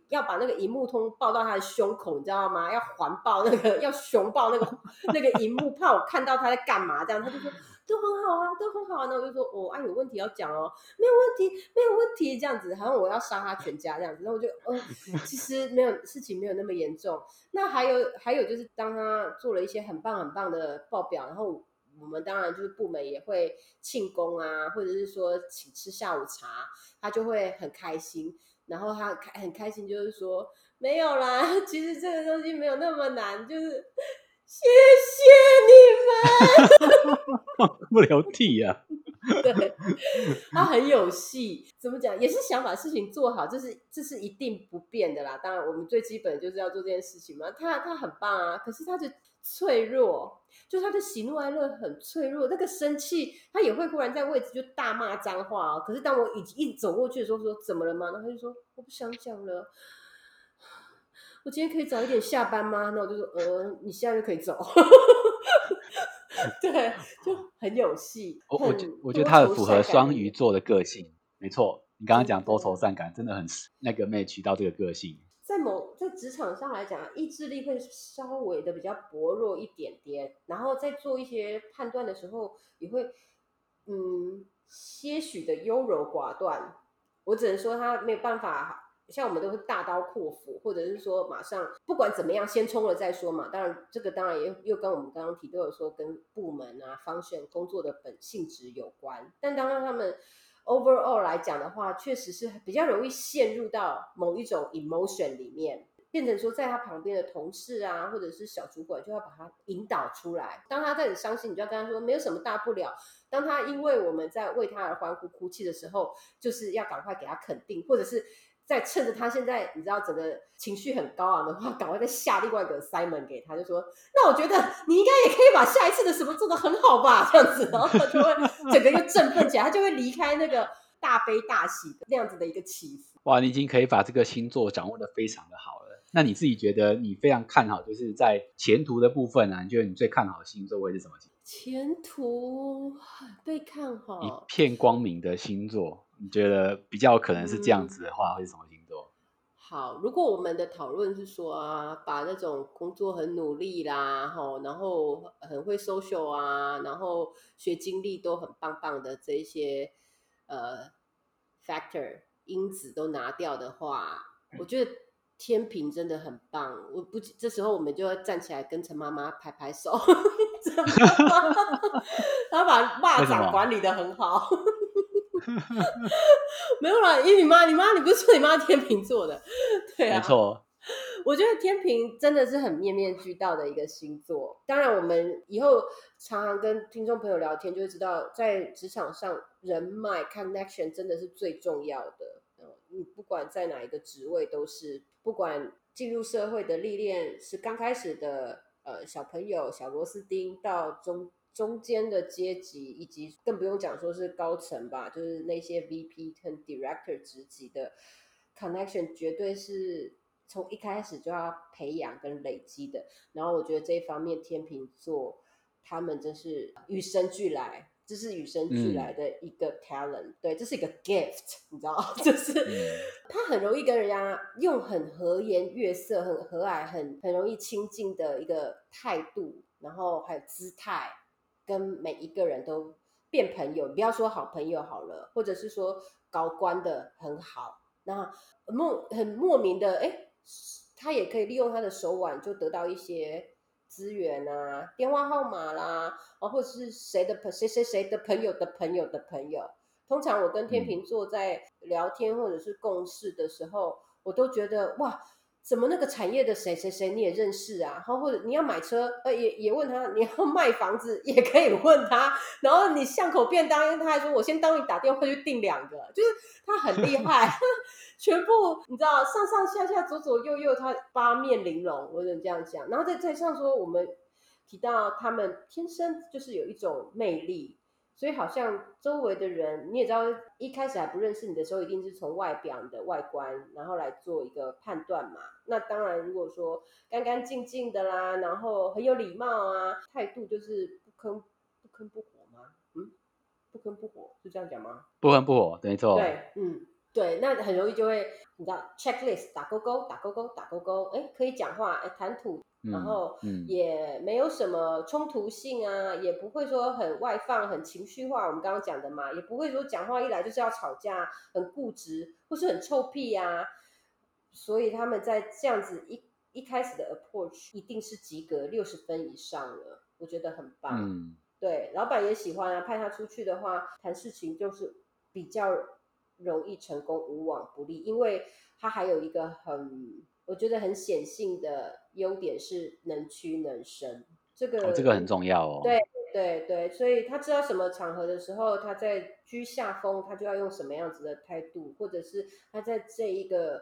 要把那个荧幕通抱到他的胸口，你知道吗？要环抱那个，要熊抱那个 那个荧幕，怕我看到他在干嘛。这样他就说。都很好啊，都很好啊。那我就说，哦，啊，有问题要讲哦，没有问题，没有问题，这样子，好像我要杀他全家这样子。那我就，呃，其实没有事情，没有那么严重。那还有，还有就是，当他做了一些很棒很棒的报表，然后我们当然就是部门也会庆功啊，或者是说请吃下午茶，他就会很开心。然后他开很开心，就是说没有啦，其实这个东西没有那么难，就是。谢谢你们，不流涕呀。对，他很有戏。怎么讲？也是想把事情做好，这是这是一定不变的啦。当然，我们最基本就是要做这件事情嘛。他他很棒啊，可是他的脆弱，就他的喜怒哀乐很脆弱。那个生气，他也会忽然在位置就大骂脏话哦。可是当我一一走过去的时候，说怎么了吗？然后他就说我不想讲了。我今天可以早一点下班吗？那我就说，呃，你现在就可以走。对，就很有戏。我我我觉得他很符合双鱼座的个性，没错。你刚刚讲多愁善感，真的很 那个 match 到这个个性。在某在职场上来讲，意志力会稍微的比较薄弱一点点，然后在做一些判断的时候，也会嗯些许的优柔寡断。我只能说他没有办法。像我们都会大刀阔斧，或者是说马上不管怎么样先冲了再说嘛。当然，这个当然也又跟我们刚刚提到的说跟部门啊、方选工作的本性质有关。但当然他们 overall 来讲的话，确实是比较容易陷入到某一种 emotion 里面，变成说在他旁边的同事啊，或者是小主管就要把他引导出来。当他在很伤心，你就要跟他说没有什么大不了。当他因为我们在为他而欢呼哭泣的时候，就是要赶快给他肯定，或者是。在趁着他现在你知道整个情绪很高昂的话，赶快再下另外一个 Simon 给他，就说：“那我觉得你应该也可以把下一次的什么做的很好吧？”这样子，然后他就会 整个又振奋起来，他就会离开那个大悲大喜的那样子的一个起伏。哇，你已经可以把这个星座掌握的非常的好了。那你自己觉得你非常看好，就是在前途的部分啊？你觉得你最看好的星座会是什么？前途 被看好，一片光明的星座。你觉得比较可能是这样子的话，会是什么星座？好，如果我们的讨论是说啊，把那种工作很努力啦，吼，然后很会 social 啊，然后学经历都很棒棒的这一些呃 factor 因子都拿掉的话，我觉得天平真的很棒。我不，这时候我们就要站起来跟陈妈妈拍拍手，他 把蚂蚱管理的很好。没有啦，因为你妈，你妈，你不是说你妈天秤座的？对啊，没错。我觉得天平真的是很面面俱到的一个星座。当然，我们以后常常跟听众朋友聊天，就会知道，在职场上人脉 connection 真的是最重要的。嗯，你不管在哪一个职位，都是不管进入社会的历练是刚开始的呃小朋友、小螺丝钉到中。中间的阶级，以及更不用讲说是高层吧，就是那些 VP 和 Director 职级的 connection，绝对是从一开始就要培养跟累积的。然后我觉得这一方面，天秤座他们真是与生俱来，这是与生俱来的一个 talent，对，这是一个 gift，你知道 就是 他很容易跟人家用很和颜悦色、很和蔼、很很容易亲近的一个态度，然后还有姿态。跟每一个人都变朋友，不要说好朋友好了，或者是说高官的很好，那莫很莫名的，哎，他也可以利用他的手腕就得到一些资源啊，电话号码啦，啊，或者是谁的朋谁谁谁的朋友的朋友的朋友。通常我跟天秤座在聊天或者是共事的时候，我都觉得哇。怎么那个产业的谁谁谁你也认识啊？然后或者你要买车，呃，也也问他；你要卖房子也可以问他。然后你巷口便当，他还说我先当你打电话去订两个，就是他很厉害，全部你知道上上下下左左右右他八面玲珑，我只能这样讲。然后再再像说我们提到他们天生就是有一种魅力。所以好像周围的人，你也知道，一开始还不认识你的时候，一定是从外表的外观，然后来做一个判断嘛。那当然，如果说干干净净的啦，然后很有礼貌啊，态度就是不吭不吭不火吗？嗯，不吭不火是这样讲吗？不吭不火，没错。对，嗯，对，那很容易就会，你知道，checklist 打勾勾，打勾勾，打勾勾，哎，可以讲话，哎，谈吐。然后也没有什么冲突性啊，也不会说很外放、很情绪化。我们刚刚讲的嘛，也不会说讲话一来就是要吵架、很固执或是很臭屁呀。所以他们在这样子一一开始的 approach 一定是及格六十分以上了，我觉得很棒。嗯，对，老板也喜欢啊，派他出去的话，谈事情就是比较容易成功，无往不利，因为他还有一个很。我觉得很显性的优点是能屈能伸，这个这个很重要哦。对对对，所以他知道什么场合的时候，他在居下风，他就要用什么样子的态度，或者是他在这一个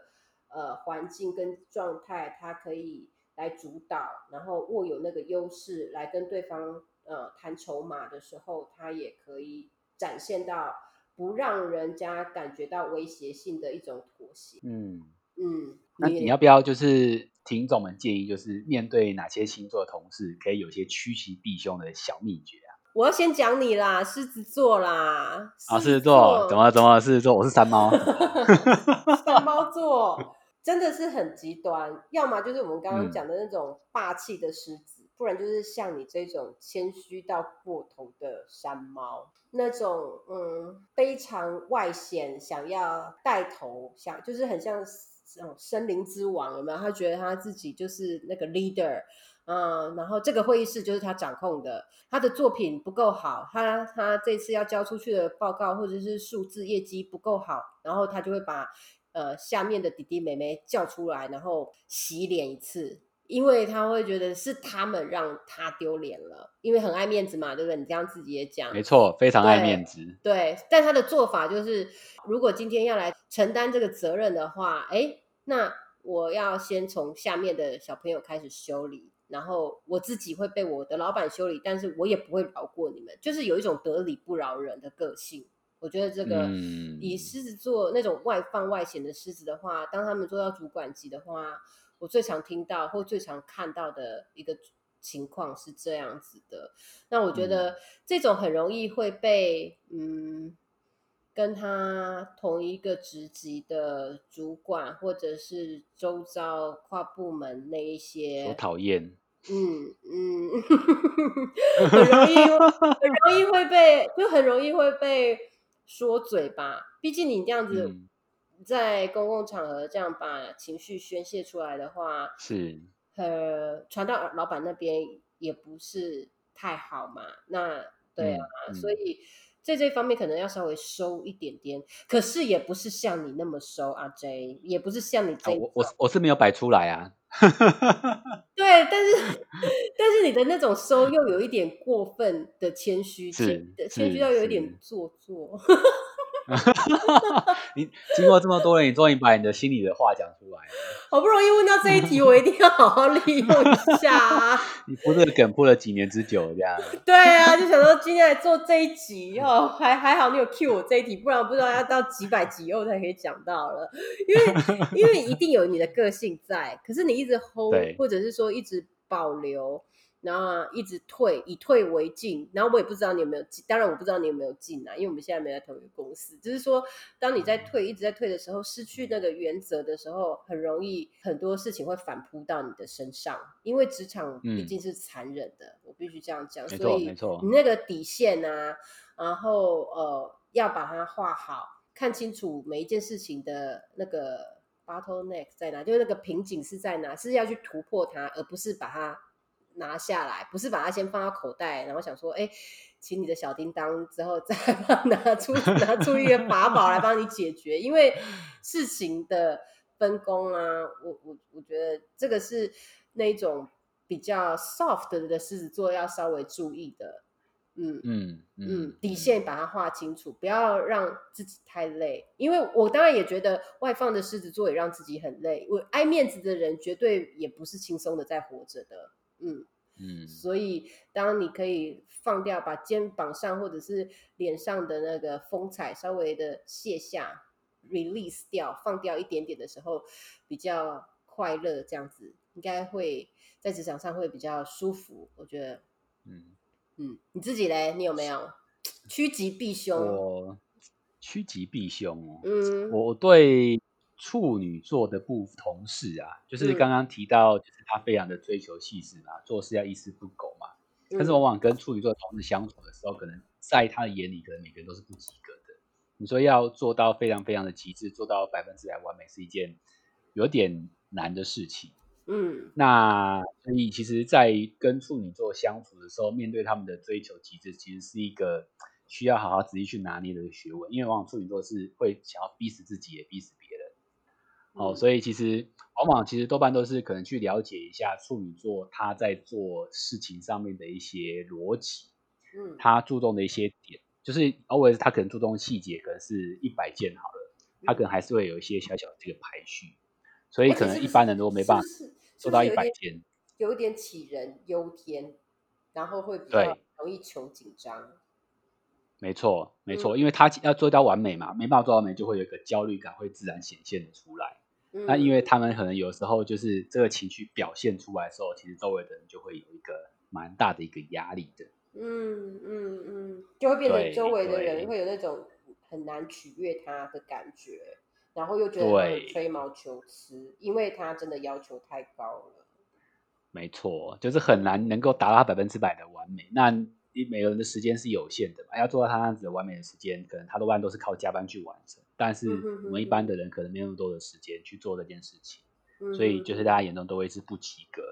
呃环境跟状态，他可以来主导，然后握有那个优势来跟对方呃谈筹码的时候，他也可以展现到不让人家感觉到威胁性的一种妥协。嗯嗯。那你要不要就是听众们建议，就是面对哪些星座的同事，可以有些趋吉避凶的小秘诀啊？我要先讲你啦，狮子座啦。啊，狮子座怎么怎么？狮子座，我是山猫。山猫座真的是很极端，要么就是我们刚刚讲的那种霸气的狮子，不然就是像你这种谦虚到过头的山猫，那种嗯非常外显，想要带头，想就是很像。这种森林之王有没有？他觉得他自己就是那个 leader，嗯，然后这个会议室就是他掌控的。他的作品不够好，他他这次要交出去的报告或者是数字业绩不够好，然后他就会把呃下面的弟弟妹妹叫出来，然后洗脸一次。因为他会觉得是他们让他丢脸了，因为很爱面子嘛，对不对？你这样自己也讲，没错，非常爱面子。对，但他的做法就是，如果今天要来承担这个责任的话，哎，那我要先从下面的小朋友开始修理，然后我自己会被我的老板修理，但是我也不会饶过你们，就是有一种得理不饶人的个性。我觉得这个以狮子座那种外放外显的狮子的话，当他们做到主管级的话。我最常听到或最常看到的一个情况是这样子的，那我觉得这种很容易会被嗯跟他同一个职级的主管，或者是周遭跨部门那一些，我讨厌。嗯嗯，很容易很容易会被，就很容易会被说嘴吧。毕竟你这样子在公共场合这样把情绪宣泄出来的话，是呃传到老板那边也不是太好嘛。那对啊，所以。在这方面可能要稍微收一点点，可是也不是像你那么收啊，J，也不是像你这，我我我是没有摆出来啊。对，但是 但是你的那种收又有一点过分的谦虚，是谦虚到有一点做作。你经过这么多年，你终于把你的心里的话讲出来了。好不容易问到这一题，我一定要好好利用一下。啊 你铺这个梗铺了几年之久，这样。对啊，就想说今天来做这一集哦，还还好你有 cue 我这一题，不然不知道要到几百集后才可以讲到了。因为因为一定有你的个性在，可是你一直 hold，或者是说一直保留。然后一直退，以退为进。然后我也不知道你有没有进，当然我不知道你有没有进啊，因为我们现在没在同一个公司。只是说，当你在退，一直在退的时候，失去那个原则的时候，很容易很多事情会反扑到你的身上。因为职场毕竟是残忍的，我必须这样讲。所以，你那个底线啊，然后呃，要把它画好，看清楚每一件事情的那个 bottleneck 在哪，就是那个瓶颈是在哪，是要去突破它，而不是把它。拿下来，不是把它先放到口袋，然后想说，哎，请你的小叮当之后再 拿出拿出一个法宝来帮你解决。因为事情的分工啊，我我我觉得这个是那种比较 soft 的狮子座要稍微注意的。嗯嗯嗯，底线把它画清楚，不要让自己太累。因为我当然也觉得外放的狮子座也让自己很累。我爱面子的人绝对也不是轻松的在活着的。嗯嗯，所以当你可以放掉，把肩膀上或者是脸上的那个风采稍微的卸下，release 掉，放掉一点点的时候，比较快乐，这样子应该会在职场上会比较舒服。我觉得，嗯嗯，你自己嘞，你有没有趋吉避凶？我趋吉避凶哦，嗯，我对。处女座的不同事啊，就是刚刚提到，就是他非常的追求细致嘛，做事要一丝不苟嘛。但是往往跟处女座的同事相处的时候，可能在他的眼里，可能每个人都是不及格的。你说要做到非常非常的极致，做到百分之百完美，是一件有点难的事情。嗯，那所以其实，在跟处女座相处的时候，面对他们的追求极致，其实是一个需要好好仔细去拿捏的学问。因为往往处女座是会想要逼死自己，也逼死。哦，所以其实往往其实多半都是可能去了解一下处女座他在做事情上面的一些逻辑，嗯，他注重的一些点，就是 always 他可能注重细节，可能是一百件好了，他可能还是会有一些小小的这个排序，所以可能一般人都没办法做到一百件，有一点杞人忧天，然后会比较容易求紧张。没错，没错，因为他要做到完美嘛，没办法做到完美，就会有一个焦虑感会自然显现的出来。那因为他们可能有时候就是这个情绪表现出来的时候，其实周围的人就会有一个蛮大的一个压力的。嗯嗯嗯，就会变成周围的人会有那种很难取悦他的感觉，然后又觉得吹毛求疵，因为他真的要求太高了。没错，就是很难能够达到百分之百的完美。那每个人的时间是有限的嘛，要做到他那样子的完美的时间，可能他多半都是靠加班去完成。但是我们一般的人可能没有那么多的时间去做这件事情，所以就是大家眼中都会是不及格。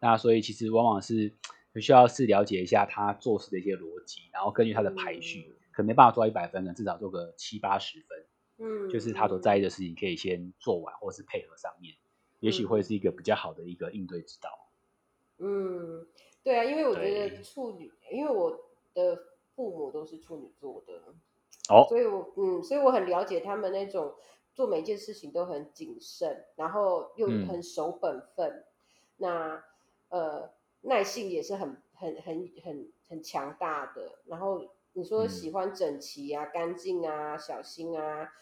那所以其实往往是需要是了解一下他做事的一些逻辑，然后根据他的排序，可能没办法做到一百分，可能至少做个七八十分。嗯，就是他所在意的事情可以先做完，或是配合上面，也许会是一个比较好的一个应对之道。嗯。对啊，因为我觉得处女，因为我的父母都是处女座的，哦，所以我嗯，所以我很了解他们那种做每件事情都很谨慎，然后又很守本分，那呃耐性也是很很很很很强大的。然后你说喜欢整齐啊、干净啊、小心啊，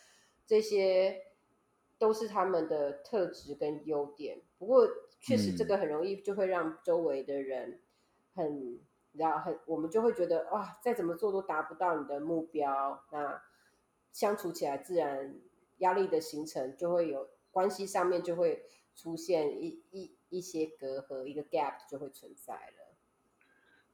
这些都是他们的特质跟优点。不过确实这个很容易就会让周围的人。很，然后很，我们就会觉得哇，再怎么做都达不到你的目标，那相处起来自然压力的形成就会有关系上面就会出现一一一些隔阂，一个 gap 就会存在了。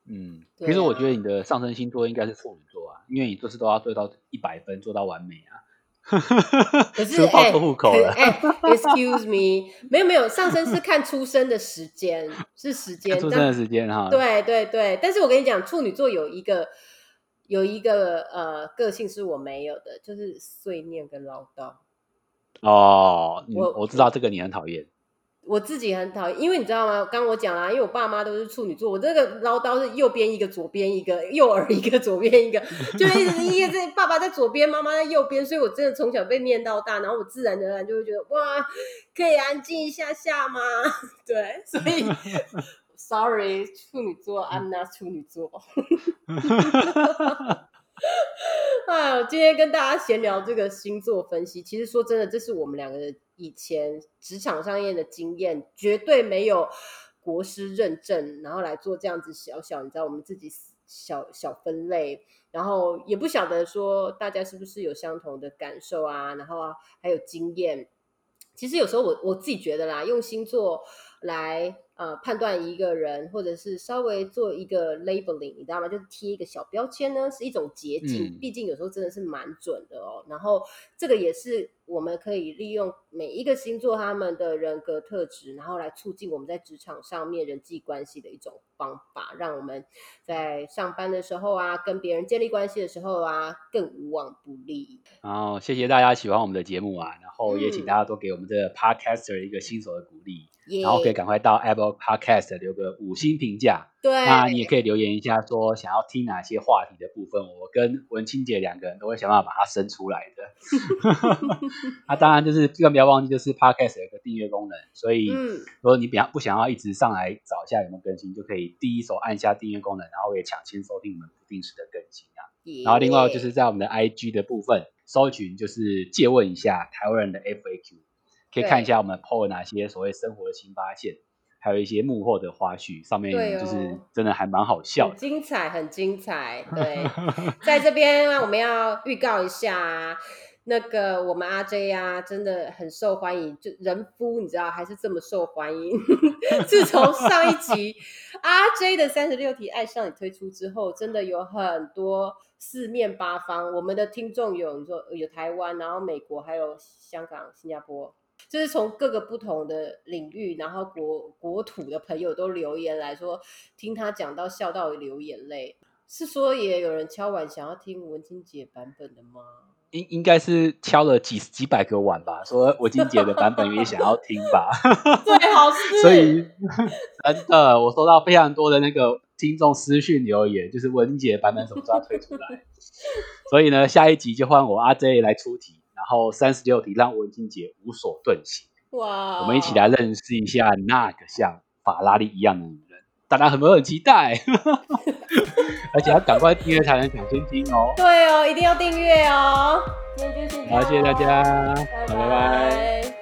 嗯，其实我觉得啊你的上升星座应该是处女座啊，因为你做事都要做到一百分，做到完美啊。可是哎，哎，excuse me，没有没有，上升是看出生的时间，是时间，出生的时间哈，对对对，但是我跟你讲，处女座有一个有一个呃个性是我没有的，就是碎念跟唠叨。哦，我我知道这个你很讨厌，我自己很讨厌，因为你知道吗？刚我讲啦，因为我爸妈都是处女座，我这个唠叨是右边一个，左边一个，右耳一个，左边一个，就一直一个在爸爸在左边，妈妈在右边，所以我真的从小被念到大，然后我自然而然就会觉得哇，可以安静一下下吗？对，所以 sorry，处女座，I'm not 处女座。哎我，今天跟大家闲聊这个星座分析，其实说真的，这是我们两个的以前职场上面的经验，绝对没有国师认证，然后来做这样子小小，你知道我们自己小小分类，然后也不晓得说大家是不是有相同的感受啊，然后啊还有经验。其实有时候我我自己觉得啦，用星座来呃判断一个人，或者是稍微做一个 labeling，你知道吗？就是贴一个小标签呢，是一种捷径。嗯毕竟有时候真的是蛮准的哦。然后这个也是我们可以利用每一个星座他们的人格特质，然后来促进我们在职场上面人际关系的一种方法，让我们在上班的时候啊，跟别人建立关系的时候啊，更无往不利。然后谢谢大家喜欢我们的节目啊，然后也请嗯大家多给我们这个 podcaster 一个新手的鼓励，耶、然后可以赶快到 Apple Podcast 留个五星评价。对，那你也可以留言一下，说想要听哪些话题的部分，我跟文清姐两个人都会想办法把它生出来的。那当然就是更不要忘记，就是 Podcast 有个订阅功能，所以嗯如果你比较不想要一直上来找一下有没有更新，就可以第一手按下订阅功能，然后也抢先收听我们不定时的更新啊。然后另外就是在我们的 IG 的部分搜寻，就是借问一下台湾人的 FAQ，可以看一下我们 PO 哪些所谓生活的新发现，还有一些幕后的花絮，上面就是真的还蛮好笑很的。精彩，很精彩。对，在这边我们要预告一下，那个我们阿 J 啊，真的很受欢迎，就人夫你知道还是这么受欢迎。自从上一集 阿 J 的三十六题爱上你推出之后，真的有很多四面八方，我们的听众有你说有台湾，然后美国，还有香港、新加坡。就是从各个不同的领域，然后国国土的朋友都留言来说，听他讲到笑到流眼泪。是说也有人敲碗想要听文清姐版本的吗？应应该是敲了几几百个碗吧，说文金姐的版本也想要听吧，最好是，所以真的我收到非常多的那个听众私讯留言，就是文金姐版本什么时候要推出来？所以呢，下一集就换我阿 J 来出题，然后三十六题让文金姐无所遁形，哇，我们一起来认识一下那个像法拉利一样的女人，大家有没有很期待？而且要赶快订阅才能抢先听哦。对哦，一定要订阅哦。好，谢谢大家，拜好，拜拜。拜